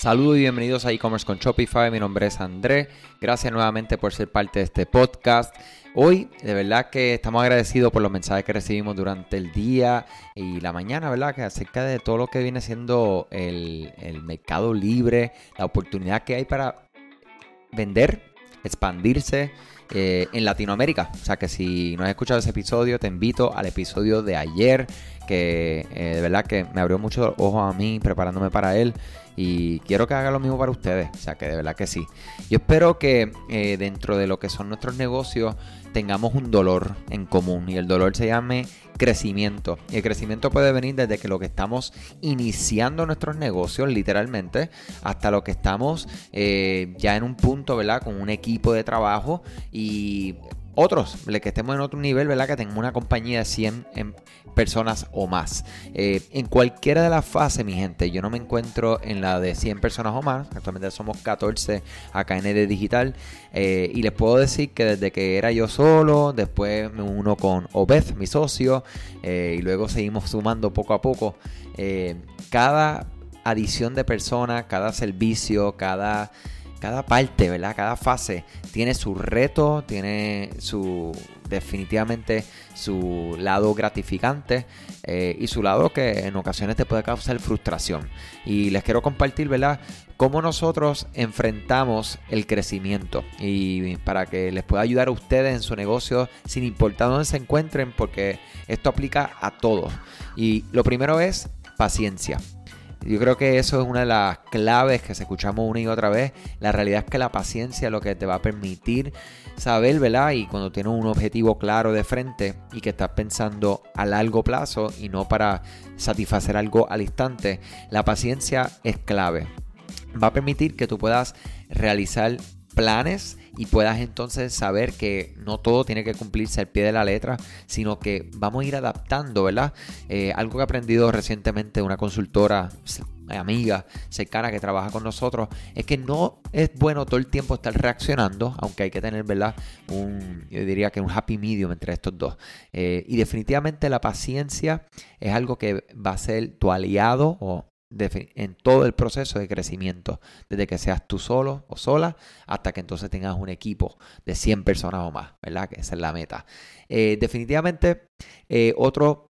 Saludos y bienvenidos a e-commerce con Shopify. Mi nombre es André. Gracias nuevamente por ser parte de este podcast. Hoy, de verdad que estamos agradecidos por los mensajes que recibimos durante el día y la mañana, ¿verdad? Que acerca de todo lo que viene siendo el, el mercado libre, la oportunidad que hay para vender, expandirse eh, en Latinoamérica. O sea que si no has escuchado ese episodio, te invito al episodio de ayer, que eh, de verdad que me abrió mucho ojos a mí preparándome para él. Y quiero que haga lo mismo para ustedes. O sea que de verdad que sí. Yo espero que eh, dentro de lo que son nuestros negocios tengamos un dolor en común. Y el dolor se llame crecimiento. El crecimiento puede venir desde que lo que estamos iniciando nuestros negocios, literalmente, hasta lo que estamos ya en un punto, ¿verdad? Con un equipo de trabajo y otros, que estemos en otro nivel, ¿verdad? Que tengamos una compañía de 100 em, personas o más. Eh, en cualquiera de las fases, mi gente, yo no me encuentro en la de 100 personas o más. Actualmente somos 14 acá en ED Digital. Eh, y les puedo decir que desde que era yo solo, después me uno con Obed, mi socio, eh, y luego seguimos sumando poco a poco. cada adición de personas, cada servicio, cada cada parte, ¿verdad? Cada fase tiene su reto, tiene su definitivamente su lado gratificante eh, y su lado que en ocasiones te puede causar frustración. Y les quiero compartir, ¿verdad? Cómo nosotros enfrentamos el crecimiento y para que les pueda ayudar a ustedes en su negocio sin importar dónde se encuentren porque esto aplica a todos. Y lo primero es paciencia. Yo creo que eso es una de las claves que se escuchamos una y otra vez. La realidad es que la paciencia es lo que te va a permitir saber, ¿verdad? Y cuando tienes un objetivo claro de frente y que estás pensando a largo plazo y no para satisfacer algo al instante, la paciencia es clave. Va a permitir que tú puedas realizar planes y puedas entonces saber que no todo tiene que cumplirse al pie de la letra, sino que vamos a ir adaptando, ¿verdad? Eh, algo que he aprendido recientemente una consultora amiga cercana que trabaja con nosotros es que no es bueno todo el tiempo estar reaccionando, aunque hay que tener, ¿verdad? Un, yo diría que un happy medium entre estos dos. Eh, y definitivamente la paciencia es algo que va a ser tu aliado o en todo el proceso de crecimiento, desde que seas tú solo o sola hasta que entonces tengas un equipo de 100 personas o más, ¿verdad? Que esa es la meta. Eh, definitivamente, eh, otro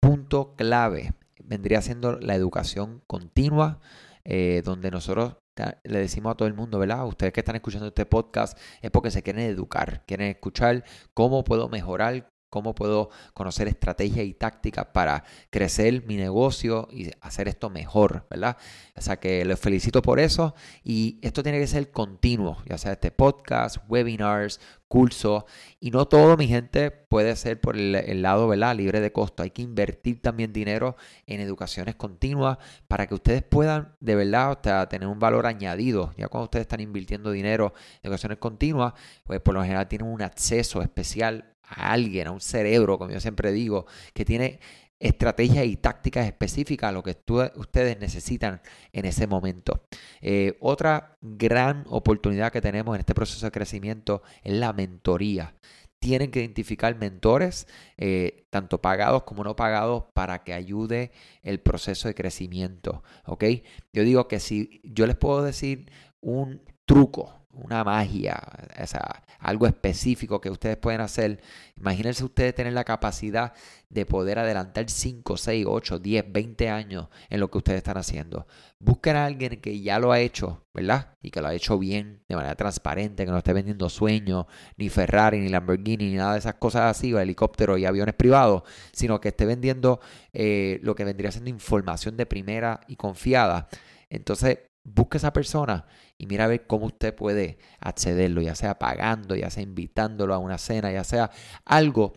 punto clave vendría siendo la educación continua, eh, donde nosotros le decimos a todo el mundo, ¿verdad? Ustedes que están escuchando este podcast es porque se quieren educar, quieren escuchar cómo puedo mejorar, cómo puedo conocer estrategias y tácticas para crecer mi negocio y hacer esto mejor, ¿verdad? O sea que les felicito por eso y esto tiene que ser continuo, ya sea este podcast, webinars, cursos y no todo, mi gente, puede ser por el, lado, ¿verdad? Libre de costo. Hay que invertir también dinero en educaciones continuas para que ustedes puedan de verdad hasta tener un valor añadido. Ya cuando ustedes están invirtiendo dinero en educaciones continuas, pues por lo general tienen un acceso especial a alguien, a un cerebro, como yo siempre digo, que tiene estrategias y tácticas específicas a lo que ustedes necesitan en ese momento. Eh, otra gran oportunidad que tenemos en este proceso de crecimiento es la mentoría. Tienen que identificar mentores, eh, tanto pagados como no pagados, para que ayude el proceso de crecimiento. ¿ok? Yo digo que si yo les puedo decir un truco, una magia, o sea, algo específico que ustedes pueden hacer. Imagínense ustedes tener la capacidad de poder adelantar 5, 6, 8, 10, 20 años en lo que ustedes están haciendo. Busquen a alguien que ya lo ha hecho, ¿verdad? Y que lo ha hecho bien, de manera transparente, que no esté vendiendo sueños, ni Ferrari, ni Lamborghini, ni nada de esas cosas así, o helicópteros y aviones privados, sino que esté vendiendo eh, lo que vendría siendo información de primera y confiada. Entonces, busque esa persona y mira a ver cómo usted puede accederlo, ya sea pagando, ya sea invitándolo a una cena, ya sea algo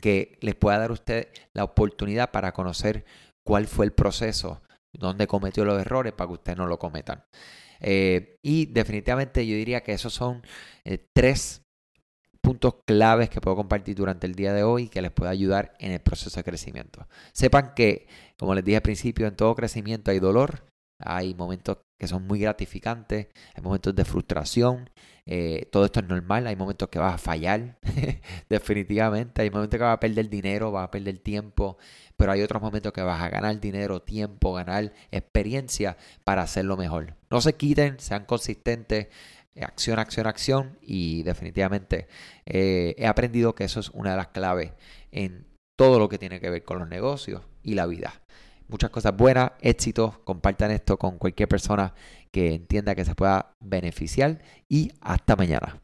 que les pueda dar a usted la oportunidad para conocer cuál fue el proceso, dónde cometió los errores para que usted no lo cometan. Eh, y definitivamente yo diría que esos son eh, tres puntos claves que puedo compartir durante el día de hoy que les pueda ayudar en el proceso de crecimiento. Sepan que, como les dije al principio, en todo crecimiento hay dolor, hay momentos que son muy gratificantes, hay momentos de frustración, eh, todo esto es normal, hay momentos que vas a fallar, definitivamente, hay momentos que vas a perder dinero, vas a perder tiempo, pero hay otros momentos que vas a ganar dinero, tiempo, ganar experiencia para hacerlo mejor. No se quiten, sean consistentes, eh, acción, acción, acción y definitivamente eh, he aprendido que eso es una de las claves en todo lo que tiene que ver con los negocios y la vida. Muchas cosas buenas, éxitos, compartan esto con cualquier persona que entienda que se pueda beneficiar y hasta mañana.